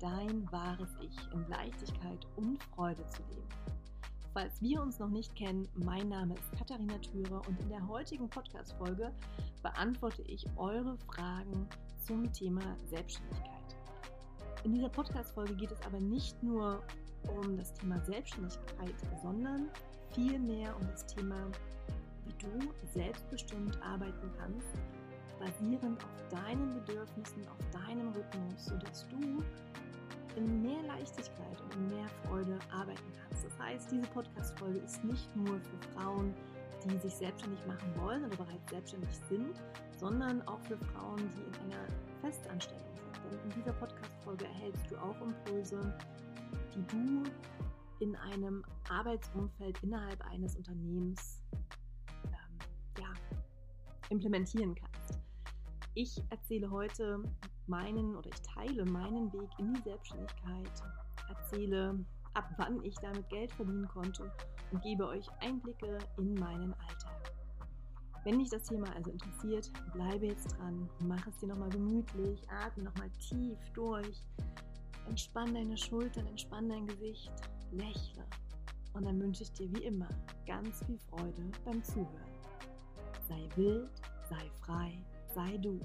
dein wahres Ich in Leichtigkeit und Freude zu leben. Falls wir uns noch nicht kennen, mein Name ist Katharina Thürer und in der heutigen Podcast-Folge beantworte ich eure Fragen zum Thema Selbstständigkeit. In dieser Podcast-Folge geht es aber nicht nur um das Thema Selbstständigkeit, sondern vielmehr um das Thema, wie du selbstbestimmt arbeiten kannst basierend auf deinen Bedürfnissen, auf deinem Rhythmus, sodass du in mehr Leichtigkeit und in mehr Freude arbeiten kannst. Das heißt, diese Podcast-Folge ist nicht nur für Frauen, die sich selbstständig machen wollen oder bereits selbstständig sind, sondern auch für Frauen, die in einer Festanstellung sind. Denn in dieser Podcast-Folge erhältst du auch Impulse, die du in einem Arbeitsumfeld innerhalb eines Unternehmens ähm, ja, implementieren kannst. Ich erzähle heute meinen oder ich teile meinen Weg in die Selbstständigkeit, erzähle, ab wann ich damit Geld verdienen konnte und gebe euch Einblicke in meinen Alltag. Wenn dich das Thema also interessiert, bleibe jetzt dran, mach es dir nochmal gemütlich, atme nochmal tief durch, entspann deine Schultern, entspann dein Gesicht, lächle. Und dann wünsche ich dir wie immer ganz viel Freude beim Zuhören. Sei wild, sei frei sei du.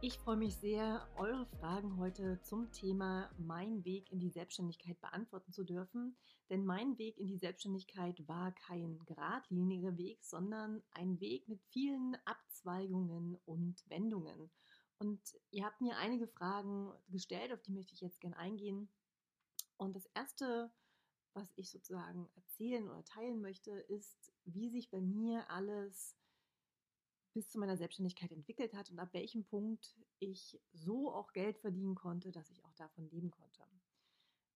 Ich freue mich sehr, eure Fragen heute zum Thema Mein Weg in die Selbstständigkeit beantworten zu dürfen. Denn mein Weg in die Selbstständigkeit war kein geradliniger Weg, sondern ein Weg mit vielen Abzweigungen und Wendungen. Und ihr habt mir einige Fragen gestellt, auf die möchte ich jetzt gerne eingehen. Und das erste was ich sozusagen erzählen oder teilen möchte, ist, wie sich bei mir alles bis zu meiner Selbstständigkeit entwickelt hat und ab welchem Punkt ich so auch Geld verdienen konnte, dass ich auch davon leben konnte.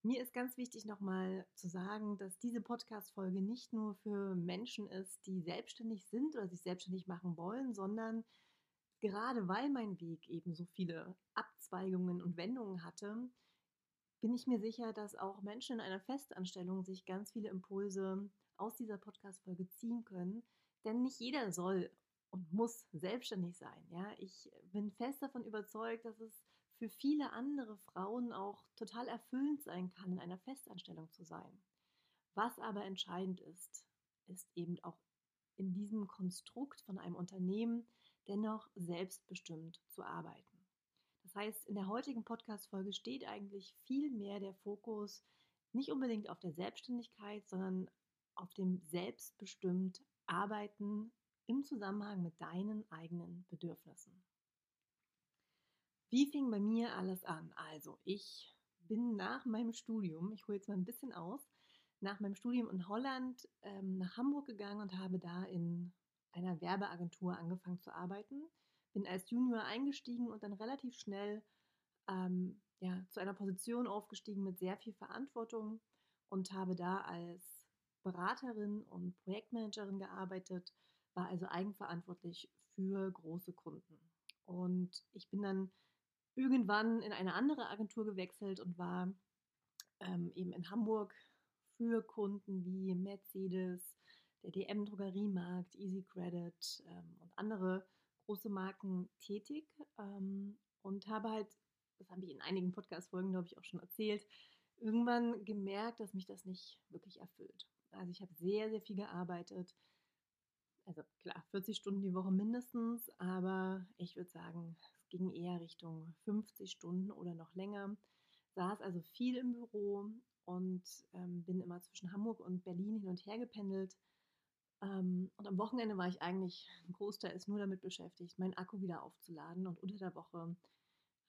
Mir ist ganz wichtig nochmal zu sagen, dass diese Podcast-Folge nicht nur für Menschen ist, die selbstständig sind oder sich selbstständig machen wollen, sondern gerade weil mein Weg eben so viele Abzweigungen und Wendungen hatte, bin ich mir sicher, dass auch Menschen in einer Festanstellung sich ganz viele Impulse aus dieser Podcast-Folge ziehen können. Denn nicht jeder soll und muss selbstständig sein. Ja? Ich bin fest davon überzeugt, dass es für viele andere Frauen auch total erfüllend sein kann, in einer Festanstellung zu sein. Was aber entscheidend ist, ist eben auch in diesem Konstrukt von einem Unternehmen dennoch selbstbestimmt zu arbeiten. Das heißt, in der heutigen Podcast-Folge steht eigentlich viel mehr der Fokus nicht unbedingt auf der Selbstständigkeit, sondern auf dem selbstbestimmt Arbeiten im Zusammenhang mit deinen eigenen Bedürfnissen. Wie fing bei mir alles an? Also, ich bin nach meinem Studium, ich hole jetzt mal ein bisschen aus, nach meinem Studium in Holland ähm, nach Hamburg gegangen und habe da in einer Werbeagentur angefangen zu arbeiten bin als Junior eingestiegen und dann relativ schnell ähm, ja, zu einer Position aufgestiegen mit sehr viel Verantwortung und habe da als Beraterin und Projektmanagerin gearbeitet, war also eigenverantwortlich für große Kunden. Und ich bin dann irgendwann in eine andere Agentur gewechselt und war ähm, eben in Hamburg für Kunden wie Mercedes, der DM Drogeriemarkt, Easy Credit ähm, und andere große Marken tätig ähm, und habe halt, das habe ich in einigen Podcast-Folgen, glaube ich, auch schon erzählt, irgendwann gemerkt, dass mich das nicht wirklich erfüllt. Also ich habe sehr, sehr viel gearbeitet. Also klar, 40 Stunden die Woche mindestens, aber ich würde sagen, es ging eher Richtung 50 Stunden oder noch länger. Saß also viel im Büro und ähm, bin immer zwischen Hamburg und Berlin hin und her gependelt ähm, und am Wochenende war ich eigentlich großteils nur damit beschäftigt, meinen Akku wieder aufzuladen. Und unter der Woche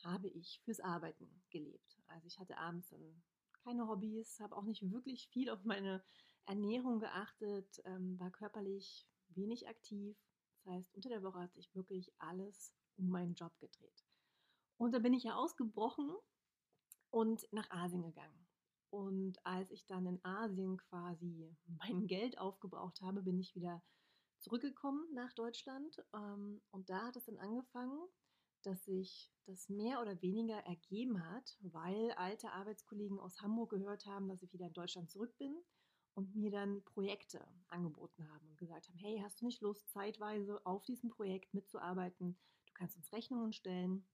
habe ich fürs Arbeiten gelebt. Also ich hatte abends dann keine Hobbys, habe auch nicht wirklich viel auf meine Ernährung geachtet, ähm, war körperlich wenig aktiv. Das heißt, unter der Woche hat sich wirklich alles um meinen Job gedreht. Und da bin ich ja ausgebrochen und nach Asien gegangen. Und als ich dann in Asien quasi mein Geld aufgebraucht habe, bin ich wieder zurückgekommen nach Deutschland. Ähm, und da hat es dann angefangen, dass sich das mehr oder weniger ergeben hat, weil alte Arbeitskollegen aus Hamburg gehört haben, dass ich wieder in Deutschland zurück bin und mir dann Projekte angeboten haben und gesagt haben, hey, hast du nicht Lust, zeitweise auf diesem Projekt mitzuarbeiten? Du kannst uns Rechnungen stellen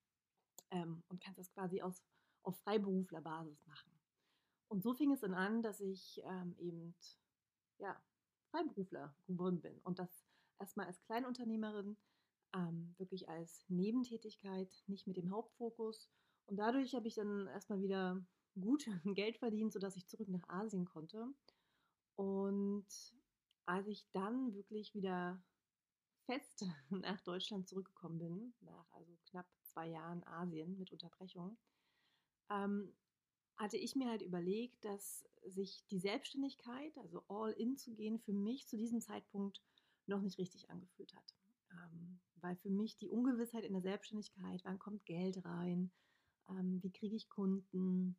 ähm, und kannst das quasi aus, auf Freiberuflerbasis machen. Und so fing es dann an, dass ich ähm, eben ja, Freiberufler geworden bin und das erstmal als Kleinunternehmerin ähm, wirklich als Nebentätigkeit, nicht mit dem Hauptfokus. Und dadurch habe ich dann erstmal wieder gut Geld verdient, sodass ich zurück nach Asien konnte. Und als ich dann wirklich wieder fest nach Deutschland zurückgekommen bin, nach also knapp zwei Jahren Asien mit Unterbrechung, ähm, hatte ich mir halt überlegt, dass sich die Selbstständigkeit, also all in zu gehen, für mich zu diesem Zeitpunkt noch nicht richtig angefühlt hat. Ähm, weil für mich die Ungewissheit in der Selbstständigkeit, wann kommt Geld rein, ähm, wie kriege ich Kunden,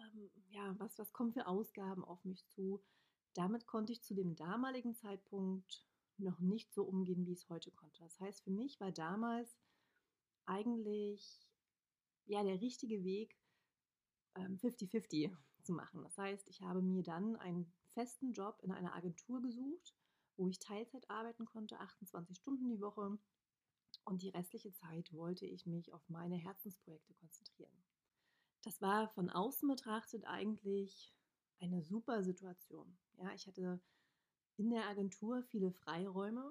ähm, ja, was, was kommt für Ausgaben auf mich zu, damit konnte ich zu dem damaligen Zeitpunkt noch nicht so umgehen, wie ich es heute konnte. Das heißt, für mich war damals eigentlich ja der richtige Weg, 50-50 ähm, zu machen. Das heißt, ich habe mir dann einen festen Job in einer Agentur gesucht, wo ich Teilzeit arbeiten konnte, 28 Stunden die Woche. Und die restliche Zeit wollte ich mich auf meine Herzensprojekte konzentrieren. Das war von außen betrachtet eigentlich eine super Situation. Ja, ich hatte in der Agentur viele Freiräume.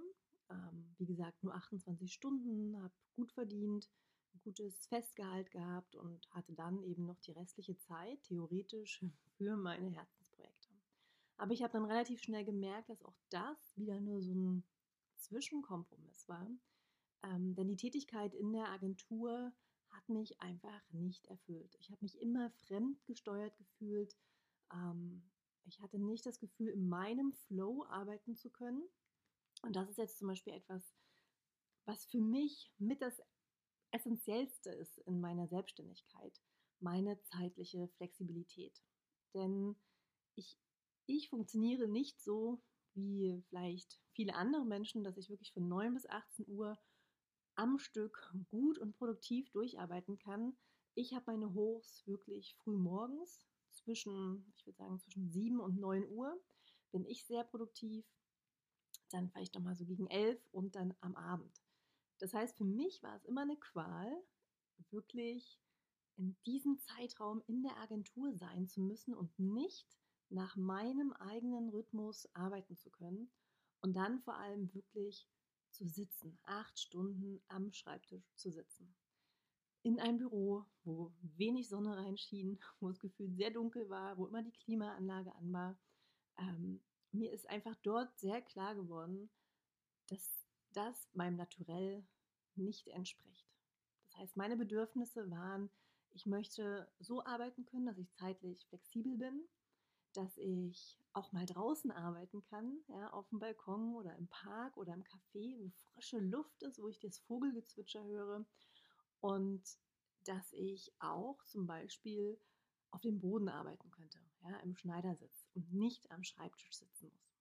Ähm, wie gesagt, nur 28 Stunden, habe gut verdient, ein gutes Festgehalt gehabt und hatte dann eben noch die restliche Zeit theoretisch für meine Herzensprojekte. Aber ich habe dann relativ schnell gemerkt, dass auch das wieder nur so ein Zwischenkompromiss war. Ähm, denn die Tätigkeit in der Agentur hat mich einfach nicht erfüllt. Ich habe mich immer fremdgesteuert gefühlt. Ähm, ich hatte nicht das Gefühl, in meinem Flow arbeiten zu können. Und das ist jetzt zum Beispiel etwas, was für mich mit das Essentiellste ist in meiner Selbstständigkeit, meine zeitliche Flexibilität. Denn ich, ich funktioniere nicht so wie vielleicht viele andere Menschen, dass ich wirklich von 9 bis 18 Uhr am Stück gut und produktiv durcharbeiten kann. Ich habe meine Hochs wirklich früh morgens, zwischen, ich würde sagen, zwischen 7 und 9 Uhr bin ich sehr produktiv. Dann vielleicht nochmal so gegen 11 und dann am Abend. Das heißt, für mich war es immer eine Qual, wirklich in diesem Zeitraum in der Agentur sein zu müssen und nicht nach meinem eigenen Rhythmus arbeiten zu können und dann vor allem wirklich zu sitzen, acht Stunden am Schreibtisch zu sitzen in ein Büro, wo wenig Sonne reinschien, wo es gefühlt sehr dunkel war, wo immer die Klimaanlage an war. Ähm, mir ist einfach dort sehr klar geworden, dass das meinem Naturell nicht entspricht. Das heißt, meine Bedürfnisse waren, ich möchte so arbeiten können, dass ich zeitlich flexibel bin, dass ich auch mal draußen arbeiten kann, ja, auf dem Balkon oder im Park oder im Café, wo frische Luft ist, wo ich das Vogelgezwitscher höre und dass ich auch zum Beispiel auf dem Boden arbeiten könnte, ja, im Schneidersitz und nicht am Schreibtisch sitzen muss.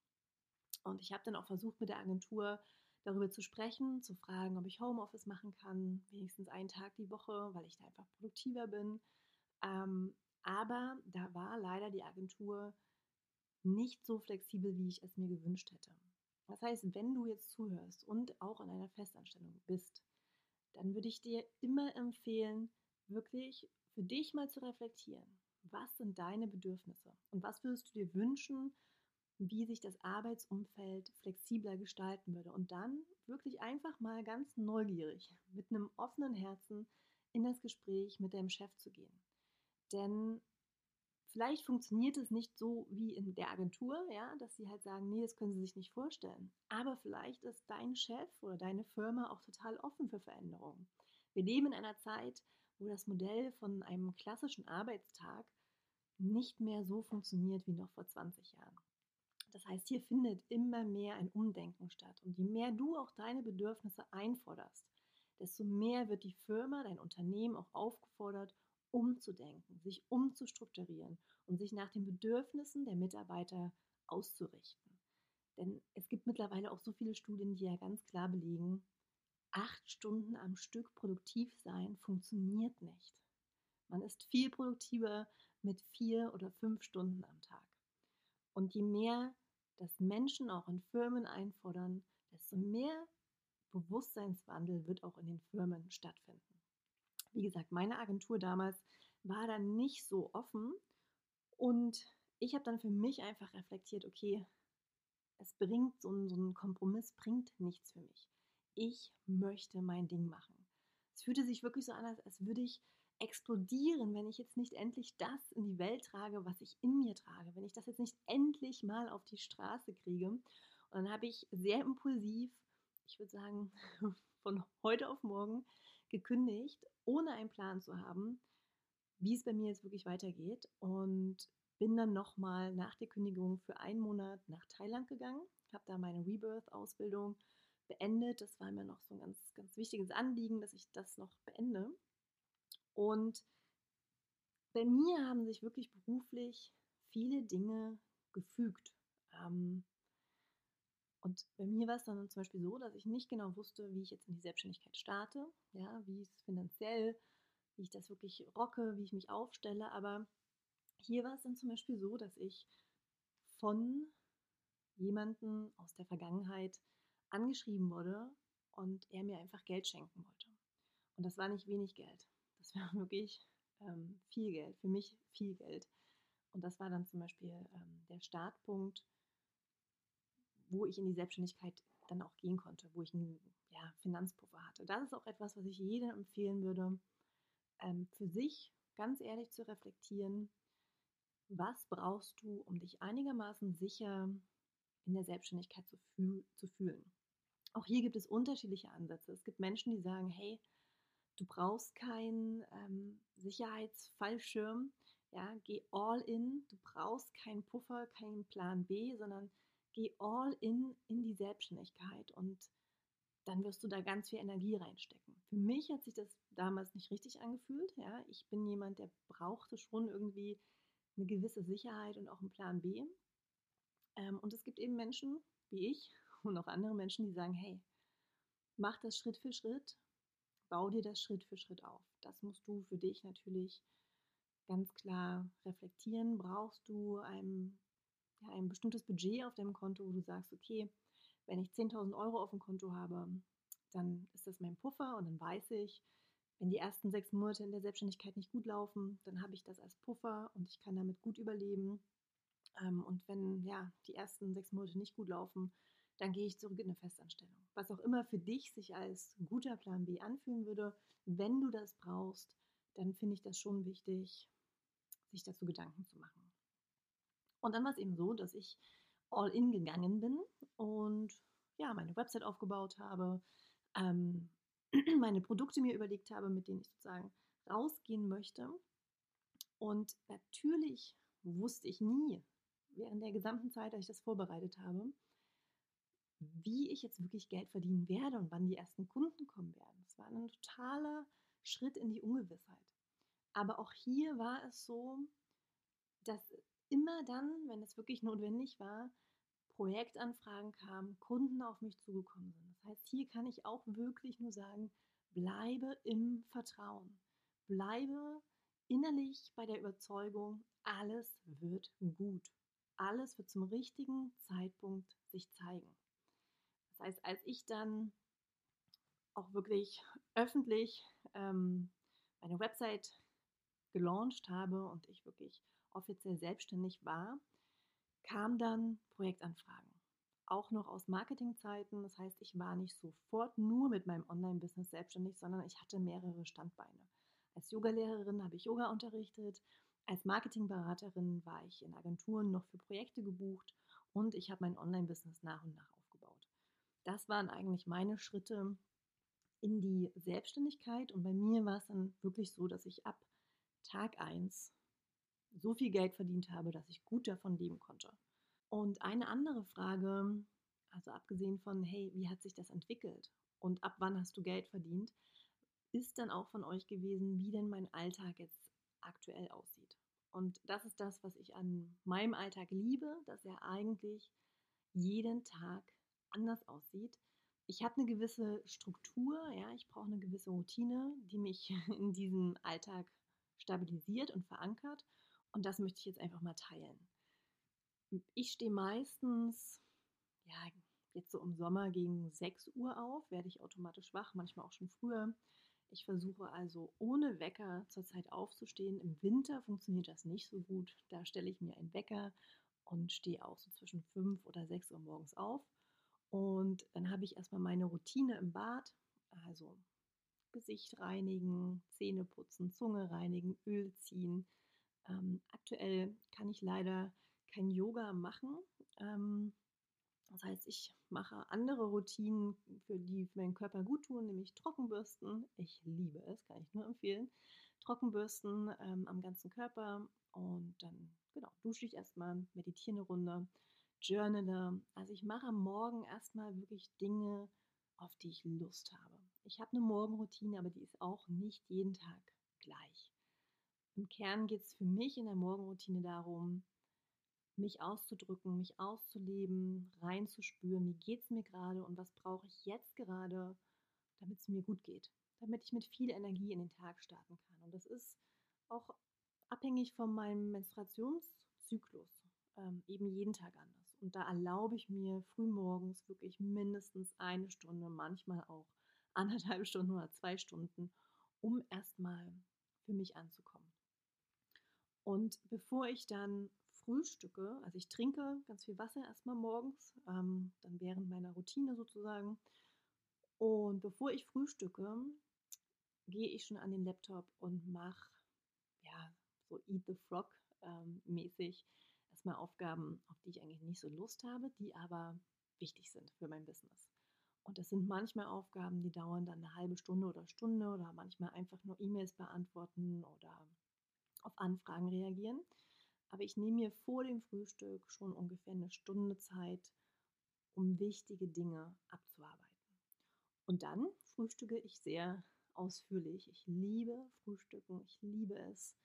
Und ich habe dann auch versucht, mit der Agentur darüber zu sprechen, zu fragen, ob ich Homeoffice machen kann, wenigstens einen Tag die Woche, weil ich da einfach produktiver bin. Ähm, aber da war leider die Agentur nicht so flexibel, wie ich es mir gewünscht hätte. Das heißt, wenn du jetzt zuhörst und auch in einer Festanstellung bist, dann würde ich dir immer empfehlen, wirklich für dich mal zu reflektieren. Was sind deine Bedürfnisse und was würdest du dir wünschen, wie sich das Arbeitsumfeld flexibler gestalten würde? Und dann wirklich einfach mal ganz neugierig mit einem offenen Herzen in das Gespräch mit deinem Chef zu gehen. Denn Vielleicht funktioniert es nicht so wie in der Agentur, ja, dass sie halt sagen, nee, das können sie sich nicht vorstellen. Aber vielleicht ist dein Chef oder deine Firma auch total offen für Veränderungen. Wir leben in einer Zeit, wo das Modell von einem klassischen Arbeitstag nicht mehr so funktioniert wie noch vor 20 Jahren. Das heißt, hier findet immer mehr ein Umdenken statt. Und je mehr du auch deine Bedürfnisse einforderst, desto mehr wird die Firma, dein Unternehmen auch aufgefordert, umzudenken, sich umzustrukturieren und sich nach den Bedürfnissen der Mitarbeiter auszurichten. Denn es gibt mittlerweile auch so viele Studien, die ja ganz klar belegen, acht Stunden am Stück produktiv sein funktioniert nicht. Man ist viel produktiver mit vier oder fünf Stunden am Tag. Und je mehr das Menschen auch in Firmen einfordern, desto mehr Bewusstseinswandel wird auch in den Firmen stattfinden. Wie gesagt, meine Agentur damals war da nicht so offen und ich habe dann für mich einfach reflektiert, okay, es bringt so ein, so ein Kompromiss, bringt nichts für mich. Ich möchte mein Ding machen. Es fühlte sich wirklich so an, als würde ich explodieren, wenn ich jetzt nicht endlich das in die Welt trage, was ich in mir trage, wenn ich das jetzt nicht endlich mal auf die Straße kriege. Und dann habe ich sehr impulsiv, ich würde sagen, von heute auf morgen gekündigt, ohne einen Plan zu haben, wie es bei mir jetzt wirklich weitergeht. Und bin dann nochmal nach der Kündigung für einen Monat nach Thailand gegangen, habe da meine Rebirth-Ausbildung beendet. Das war mir noch so ein ganz, ganz wichtiges Anliegen, dass ich das noch beende. Und bei mir haben sich wirklich beruflich viele Dinge gefügt. Ähm, und bei mir war es dann zum Beispiel so, dass ich nicht genau wusste, wie ich jetzt in die Selbstständigkeit starte, ja, wie es finanziell, wie ich das wirklich rocke, wie ich mich aufstelle. Aber hier war es dann zum Beispiel so, dass ich von jemandem aus der Vergangenheit angeschrieben wurde und er mir einfach Geld schenken wollte. Und das war nicht wenig Geld. Das war wirklich ähm, viel Geld, für mich viel Geld. Und das war dann zum Beispiel ähm, der Startpunkt, wo ich in die Selbstständigkeit dann auch gehen konnte, wo ich einen ja, Finanzpuffer hatte. Das ist auch etwas, was ich jedem empfehlen würde, ähm, für sich ganz ehrlich zu reflektieren, was brauchst du, um dich einigermaßen sicher in der Selbstständigkeit zu, fühl zu fühlen. Auch hier gibt es unterschiedliche Ansätze. Es gibt Menschen, die sagen, hey, du brauchst keinen ähm, Sicherheitsfallschirm, ja, geh all in, du brauchst keinen Puffer, keinen Plan B, sondern geh all in in die Selbstständigkeit und dann wirst du da ganz viel Energie reinstecken. Für mich hat sich das damals nicht richtig angefühlt. Ja, ich bin jemand, der brauchte schon irgendwie eine gewisse Sicherheit und auch einen Plan B. Ähm, und es gibt eben Menschen wie ich und auch andere Menschen, die sagen, hey, mach das Schritt für Schritt, bau dir das Schritt für Schritt auf. Das musst du für dich natürlich ganz klar reflektieren. Brauchst du ein, ja, ein bestimmtes Budget auf deinem Konto, wo du sagst, okay, wenn ich 10.000 Euro auf dem Konto habe, dann ist das mein Puffer und dann weiß ich, wenn die ersten sechs Monate in der Selbstständigkeit nicht gut laufen, dann habe ich das als Puffer und ich kann damit gut überleben. Ähm, und wenn ja die ersten sechs Monate nicht gut laufen, dann gehe ich zurück in eine Festanstellung. Was auch immer für dich sich als guter Plan B anfühlen würde, wenn du das brauchst, dann finde ich das schon wichtig, sich dazu Gedanken zu machen. Und dann war es eben so, dass ich all in gegangen bin und ja, meine Website aufgebaut habe, ähm, meine Produkte mir überlegt habe, mit denen ich sozusagen rausgehen möchte. Und natürlich wusste ich nie, während der gesamten Zeit, als ich das vorbereitet habe, wie ich jetzt wirklich Geld verdienen werde und wann die ersten Kunden kommen werden. Es war ein totaler Schritt in die Ungewissheit. Aber auch hier war es so, dass immer dann, wenn es wirklich notwendig war, Projektanfragen kamen, Kunden auf mich zugekommen sind. Das heißt, hier kann ich auch wirklich nur sagen, bleibe im Vertrauen. Bleibe innerlich bei der Überzeugung, alles wird gut. Alles wird zum richtigen Zeitpunkt sich zeigen. Das heißt, als ich dann auch wirklich öffentlich ähm, meine Website gelauncht habe und ich wirklich offiziell selbstständig war, kamen dann Projektanfragen. Auch noch aus Marketingzeiten. Das heißt, ich war nicht sofort nur mit meinem Online-Business selbstständig, sondern ich hatte mehrere Standbeine. Als Yogalehrerin habe ich Yoga unterrichtet. Als Marketingberaterin war ich in Agenturen noch für Projekte gebucht und ich habe mein Online-Business nach und nach aufgebaut. Das waren eigentlich meine Schritte in die Selbstständigkeit und bei mir war es dann wirklich so, dass ich ab Tag 1 so viel Geld verdient habe, dass ich gut davon leben konnte. Und eine andere Frage, also abgesehen von, hey, wie hat sich das entwickelt und ab wann hast du Geld verdient, ist dann auch von euch gewesen, wie denn mein Alltag jetzt aktuell aussieht. Und das ist das, was ich an meinem Alltag liebe, dass er eigentlich jeden Tag anders aussieht. Ich habe eine gewisse Struktur, ja, ich brauche eine gewisse Routine, die mich in diesem Alltag stabilisiert und verankert. Und das möchte ich jetzt einfach mal teilen. Ich stehe meistens, ja, jetzt so im Sommer gegen 6 Uhr auf, werde ich automatisch wach, manchmal auch schon früher. Ich versuche also ohne Wecker zurzeit aufzustehen. Im Winter funktioniert das nicht so gut. Da stelle ich mir einen Wecker und stehe auch so zwischen 5 oder 6 Uhr morgens auf. Und dann habe ich erstmal meine Routine im Bad, also Gesicht reinigen, Zähne putzen, Zunge reinigen, Öl ziehen. Ähm, aktuell kann ich leider kein Yoga machen. Ähm, das heißt, ich mache andere Routinen, für die meinen Körper gut tun, nämlich Trockenbürsten. Ich liebe es, kann ich nur empfehlen. Trockenbürsten ähm, am ganzen Körper und dann genau dusche ich erstmal, meditiere eine Runde, journale. Also ich mache am Morgen erstmal wirklich Dinge, auf die ich Lust habe. Ich habe eine Morgenroutine, aber die ist auch nicht jeden Tag gleich. Im Kern geht es für mich in der Morgenroutine darum, mich auszudrücken, mich auszuleben, reinzuspüren, wie geht es mir gerade und was brauche ich jetzt gerade, damit es mir gut geht, damit ich mit viel Energie in den Tag starten kann. Und das ist auch abhängig von meinem Menstruationszyklus, ähm, eben jeden Tag anders. Und da erlaube ich mir frühmorgens wirklich mindestens eine Stunde, manchmal auch anderthalb Stunden oder zwei Stunden, um erstmal für mich anzukommen. Und bevor ich dann frühstücke, also ich trinke ganz viel Wasser erstmal morgens, ähm, dann während meiner Routine sozusagen. Und bevor ich frühstücke, gehe ich schon an den Laptop und mache, ja, so Eat the Frog ähm, mäßig erstmal Aufgaben, auf die ich eigentlich nicht so Lust habe, die aber wichtig sind für mein Business. Und das sind manchmal Aufgaben, die dauern dann eine halbe Stunde oder Stunde oder manchmal einfach nur E-Mails beantworten oder auf Anfragen reagieren. Aber ich nehme mir vor dem Frühstück schon ungefähr eine Stunde Zeit, um wichtige Dinge abzuarbeiten. Und dann frühstücke ich sehr ausführlich. Ich liebe Frühstücken. Ich liebe es,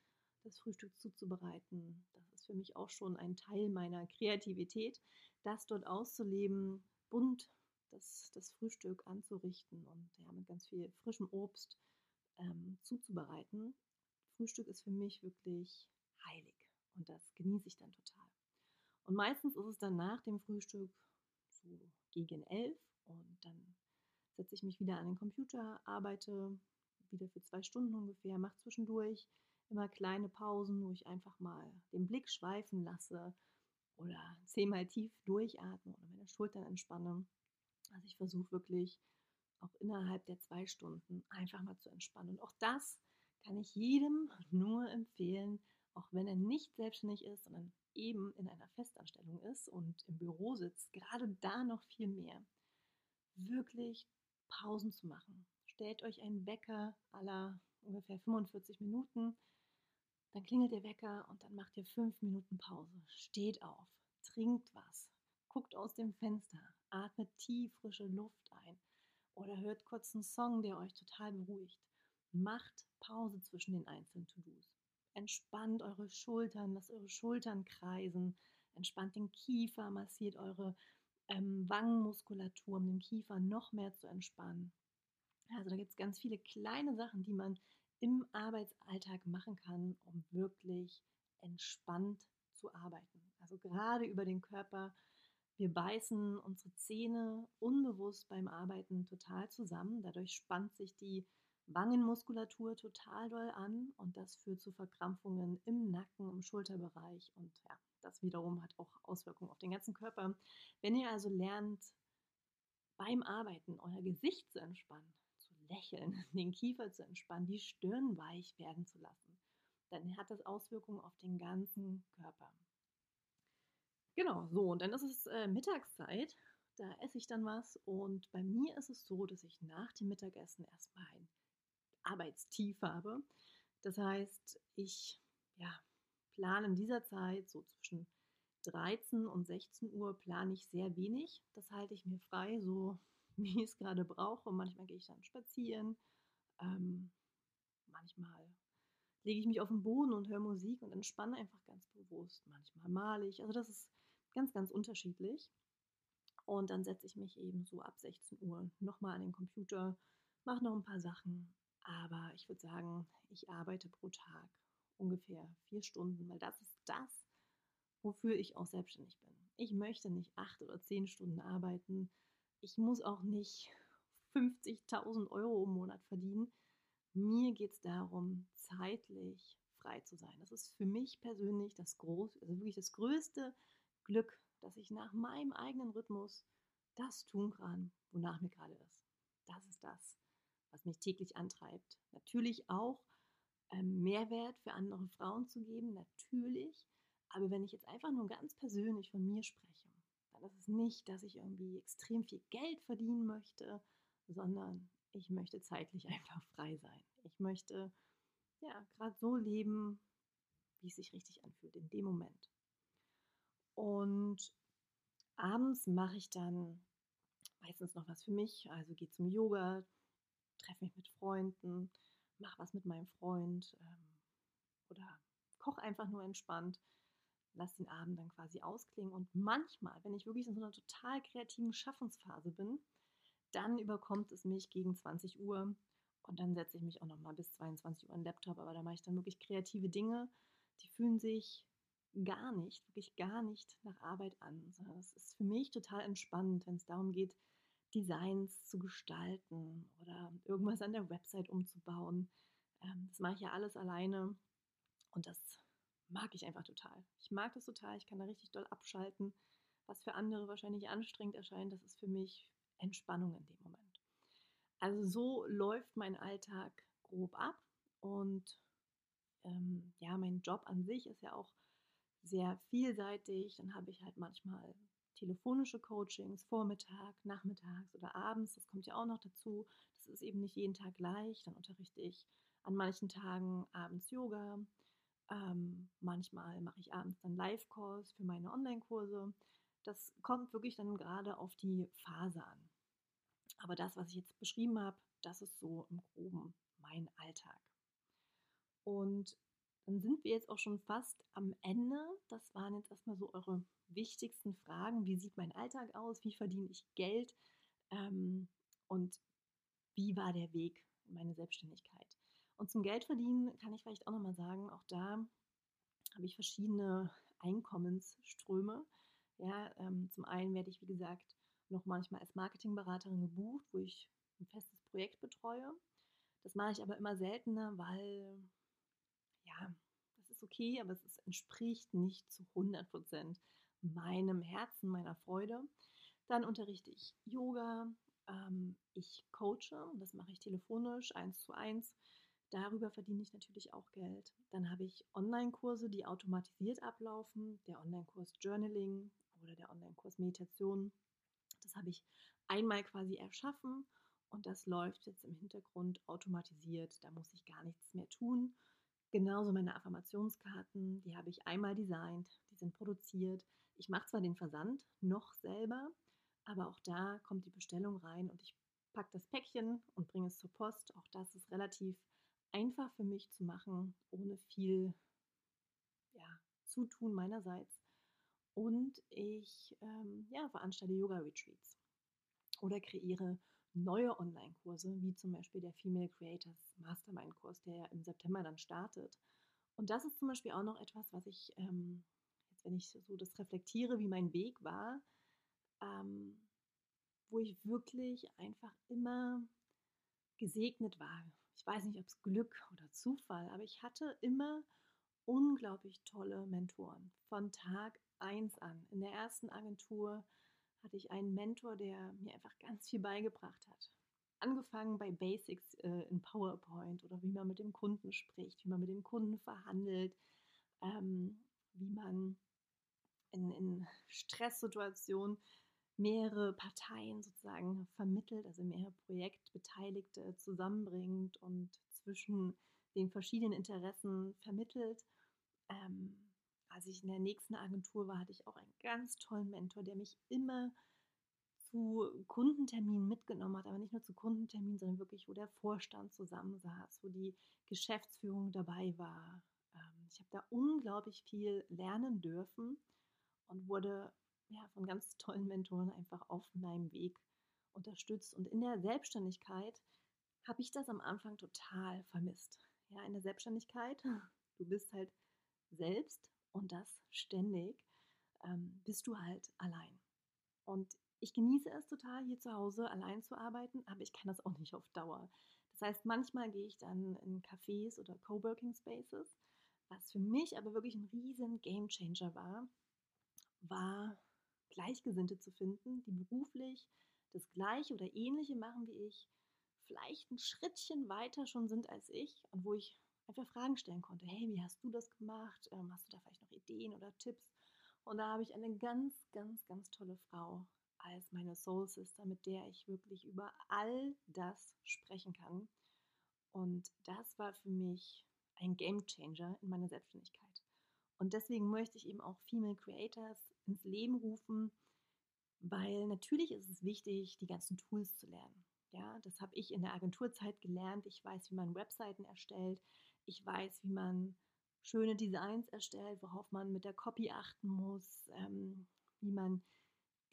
das Frühstück zuzubereiten. Das ist für mich auch schon ein Teil meiner Kreativität, das dort auszuleben, bunt das, das Frühstück anzurichten und ja, mit ganz viel frischem Obst ähm, zuzubereiten. Frühstück ist für mich wirklich heilig. Und das genieße ich dann total. Und meistens ist es dann nach dem Frühstück so gegen elf und dann setze ich mich wieder an den Computer, arbeite wieder für zwei Stunden ungefähr, mache zwischendurch immer kleine Pausen, wo ich einfach mal den Blick schweifen lasse oder zehnmal tief durchatme oder meine Schultern entspanne. Also ich versuche wirklich auch innerhalb der zwei Stunden einfach mal zu entspannen. Und auch das kann ich jedem nur empfehlen, auch wenn er nicht selbstständig ist, sondern eben in einer Festanstellung ist und im Büro sitzt, gerade da noch viel mehr, wirklich Pausen zu machen. Stellt euch einen Wecker aller ungefähr 45 Minuten, dann klingelt der Wecker und dann macht ihr fünf Minuten Pause. Steht auf, trinkt was, guckt aus dem Fenster, atmet tief frische Luft ein oder hört kurz einen Song, der euch total beruhigt. Macht Pause zwischen den einzelnen To-Dos. Entspannt eure Schultern, lasst eure Schultern kreisen. Entspannt den Kiefer, massiert eure ähm, Wangenmuskulatur, um den Kiefer noch mehr zu entspannen. Also da gibt es ganz viele kleine Sachen, die man im Arbeitsalltag machen kann, um wirklich entspannt zu arbeiten. Also gerade über den Körper. Wir beißen unsere Zähne unbewusst beim Arbeiten total zusammen. Dadurch spannt sich die Wangenmuskulatur total doll an und das führt zu Verkrampfungen im Nacken, im Schulterbereich und ja, das wiederum hat auch Auswirkungen auf den ganzen Körper. Wenn ihr also lernt, beim Arbeiten euer Gesicht zu entspannen, zu lächeln, den Kiefer zu entspannen, die Stirn weich werden zu lassen, dann hat das Auswirkungen auf den ganzen Körper. Genau, so, und dann ist es äh, Mittagszeit, da esse ich dann was und bei mir ist es so, dass ich nach dem Mittagessen erstmal ein Arbeitstief habe. Das heißt, ich ja, plane in dieser Zeit so zwischen 13 und 16 Uhr plane ich sehr wenig. Das halte ich mir frei, so wie ich es gerade brauche. Manchmal gehe ich dann spazieren. Ähm, manchmal lege ich mich auf den Boden und höre Musik und entspanne einfach ganz bewusst. Manchmal male ich. Also das ist ganz, ganz unterschiedlich. Und dann setze ich mich eben so ab 16 Uhr nochmal an den Computer, mache noch ein paar Sachen. Aber ich würde sagen, ich arbeite pro Tag ungefähr vier Stunden, weil das ist das, wofür ich auch selbstständig bin. Ich möchte nicht acht oder zehn Stunden arbeiten. Ich muss auch nicht 50.000 Euro im Monat verdienen. Mir geht es darum, zeitlich frei zu sein. Das ist für mich persönlich das groß, also wirklich das größte Glück, dass ich nach meinem eigenen Rhythmus das tun kann, wonach mir gerade ist. Das ist das, was mich täglich antreibt. Natürlich auch ähm, Mehrwert für andere Frauen zu geben, natürlich. Aber wenn ich jetzt einfach nur ganz persönlich von mir spreche, dann ist es nicht, dass ich irgendwie extrem viel Geld verdienen möchte, sondern ich möchte zeitlich einfach frei sein. Ich möchte ja gerade so leben, wie es sich richtig anfühlt in dem Moment. Und abends mache ich dann meistens noch was für mich, also gehe zum Yoga, treffe mich mit Freunden, mache was mit meinem Freund ähm, oder koche einfach nur entspannt, lasse den Abend dann quasi ausklingen. Und manchmal, wenn ich wirklich in so einer total kreativen Schaffensphase bin, dann überkommt es mich gegen 20 Uhr und dann setze ich mich auch noch mal bis 22 Uhr an den Laptop, aber da mache ich dann wirklich kreative Dinge, die fühlen sich gar nicht, wirklich gar nicht nach Arbeit an, es ist für mich total entspannend, wenn es darum geht, Designs zu gestalten oder irgendwas an der Website umzubauen. Ähm, das mache ich ja alles alleine und das mag ich einfach total. Ich mag das total, ich kann da richtig doll abschalten. Was für andere wahrscheinlich anstrengend erscheint, das ist für mich Entspannung in dem Moment. Also so läuft mein Alltag grob ab und ähm, ja, mein Job an sich ist ja auch sehr vielseitig. Dann habe ich halt manchmal telefonische Coachings, Vormittag, Nachmittags oder abends. Das kommt ja auch noch dazu. Das ist eben nicht jeden Tag gleich. Dann unterrichte ich an manchen Tagen abends Yoga. Ähm, manchmal mache ich abends dann Live-Calls für meine Online-Kurse. Das kommt wirklich dann gerade auf die Phase an. Aber das, was ich jetzt beschrieben habe, das ist so im groben mein Alltag. Und dann sind wir jetzt auch schon fast am Ende. Das waren jetzt erstmal so eure wichtigsten Fragen. Wie sieht mein Alltag aus? Wie verdiene ich Geld? Ähm, und wie war der Weg in meine Selbstständigkeit? Und zum Geldverdienen kann ich vielleicht auch nochmal sagen, auch da habe ich verschiedene Einkommensströme. Ja, ähm, zum einen werde ich, wie gesagt, noch manchmal als Marketingberaterin gebucht, wo ich ein festes Projekt betreue. Das mache ich aber immer seltener, weil das ist okay, aber es entspricht nicht zu 100 Prozent meinem Herzen, meiner Freude. Dann unterrichte ich Yoga, ähm, ich coache, das mache ich telefonisch, eins zu eins. Darüber verdiene ich natürlich auch Geld. Dann habe ich Online-Kurse, die automatisiert ablaufen, der Online-Kurs Journaling oder der Online-Kurs Meditation. Das habe ich einmal quasi erschaffen und das läuft jetzt im Hintergrund automatisiert. Da muss ich gar nichts mehr tun. Genauso meine Affirmationskarten, die habe ich einmal designt, die sind produziert. Ich mache zwar den Versand noch selber, aber auch da kommt die Bestellung rein und ich packe das Päckchen und bringe es zur Post. Auch das ist relativ einfach für mich zu machen, ohne viel ja, Zutun meinerseits. Und ich ähm, ja, veranstalte Yoga-Retreats oder kreiere neue Online-Kurse, wie zum Beispiel der Female Creators Mastermind-Kurs, der ja im September dann startet. Und das ist zum Beispiel auch noch etwas, was ich, ähm, jetzt wenn ich so das reflektiere, wie mein Weg war, ähm, wo ich wirklich einfach immer gesegnet war. Ich weiß nicht, ob es Glück oder Zufall, aber ich hatte immer unglaublich tolle Mentoren von Tag 1 an. In der ersten Agentur hatte ich einen Mentor, der mir einfach ganz viel beigebracht hat. Angefangen bei Basics äh, in PowerPoint oder wie man mit dem Kunden spricht, wie man mit dem Kunden verhandelt, ähm, wie man in, in Stresssituationen mehrere Parteien sozusagen vermittelt, also mehrere Projektbeteiligte zusammenbringt und zwischen den verschiedenen Interessen vermittelt. Ähm, als ich in der nächsten Agentur war, hatte ich auch einen ganz tollen Mentor, der mich immer zu Kundenterminen mitgenommen hat, aber nicht nur zu Kundenterminen, sondern wirklich, wo der Vorstand zusammensaß, wo die Geschäftsführung dabei war. Ähm, ich habe da unglaublich viel lernen dürfen und wurde ja, von ganz tollen Mentoren einfach auf meinem Weg unterstützt. Und in der Selbstständigkeit habe ich das am Anfang total vermisst. Ja, in der Selbstständigkeit, du bist halt selbst und das ständig, ähm, bist du halt allein. Und ich genieße es total, hier zu Hause allein zu arbeiten, aber ich kann das auch nicht auf Dauer. Das heißt, manchmal gehe ich dann in Cafés oder Coworking Spaces. Was für mich aber wirklich ein riesen Game Changer war, war Gleichgesinnte zu finden, die beruflich das Gleiche oder Ähnliche machen wie ich, vielleicht ein Schrittchen weiter schon sind als ich und wo ich einfach Fragen stellen konnte. Hey, wie hast du das gemacht? Ähm, hast du da vielleicht noch Ideen oder Tipps? Und da habe ich eine ganz, ganz, ganz tolle Frau als meine Soul Sister, mit der ich wirklich über all das sprechen kann. Und das war für mich ein Game Changer in meiner Selbstständigkeit. Und deswegen möchte ich eben auch Female Creators ins Leben rufen, weil natürlich ist es wichtig, die ganzen Tools zu lernen. Ja, das habe ich in der Agenturzeit gelernt. Ich weiß, wie man Webseiten erstellt. Ich weiß, wie man schöne Designs erstellt, worauf man mit der Copy achten muss, ähm, wie man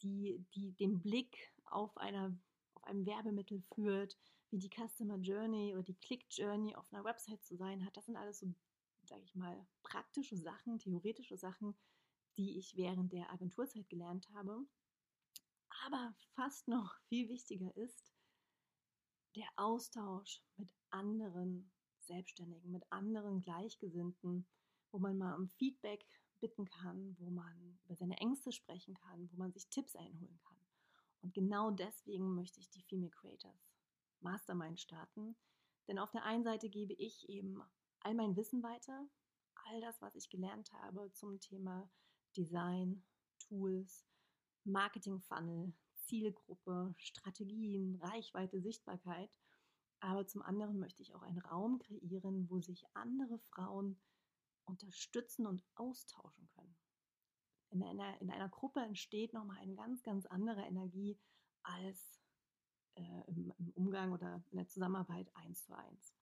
die, die, den Blick auf, einer, auf einem Werbemittel führt, wie die Customer Journey oder die Click Journey auf einer Website zu sein hat. Das sind alles so, sage ich mal, praktische Sachen, theoretische Sachen, die ich während der Agenturzeit gelernt habe. Aber fast noch viel wichtiger ist der Austausch mit anderen Selbstständigen, mit anderen Gleichgesinnten, wo man mal um Feedback bitten kann, wo man über seine Ängste sprechen kann, wo man sich Tipps einholen kann. Und genau deswegen möchte ich die Female Creators Mastermind starten. Denn auf der einen Seite gebe ich eben all mein Wissen weiter, all das, was ich gelernt habe zum Thema Design, Tools, Marketing Funnel, Zielgruppe, Strategien, Reichweite, Sichtbarkeit. Aber zum anderen möchte ich auch einen Raum kreieren, wo sich andere Frauen unterstützen und austauschen können. In einer, in einer Gruppe entsteht nochmal eine ganz, ganz andere Energie als äh, im, im, Umgang oder in der Zusammenarbeit eins zu eins.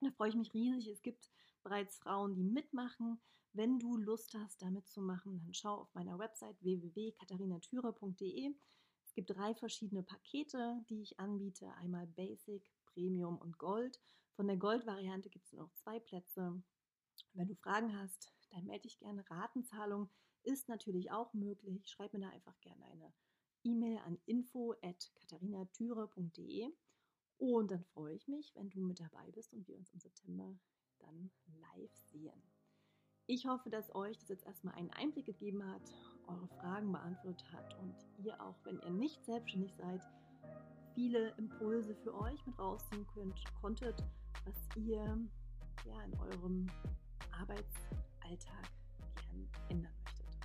Da freue ich mich riesig. Es gibt bereits Frauen, die mitmachen. Wenn du Lust hast, da mitzumachen, dann schau auf meiner Website www.katharinatüre.de. Es gibt drei verschiedene Pakete, die ich anbiete. Einmal Basic, Premium und Gold. Von der Gold-Variante gibt es noch zwei Plätze. Wenn du Fragen hast, dann melde dich gerne. Ratenzahlung ist natürlich auch möglich. Schreib mir da einfach gerne eine E-Mail an info.katharinatüre.de und dann freue ich mich, wenn du mit dabei bist und wir uns im September dann live sehen. Ich hoffe, dass euch das jetzt erstmal einen Einblick gegeben hat, eure Fragen beantwortet hat und ihr auch, wenn ihr nicht selbstständig seid, viele Impulse für euch mit rausziehen könnt, konntet, was ihr ja, in eurem Arbeitsalltag gern ändern möchtet.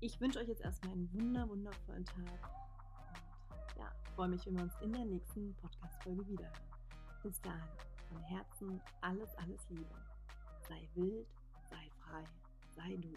Ich wünsche euch jetzt erstmal einen wunder, wundervollen Tag und ja, freue mich, wenn wir uns in der nächsten Podcast-Folge wiederhören. Bis dahin, von Herzen alles, alles Liebe. Sei wild, sei frei, sei du.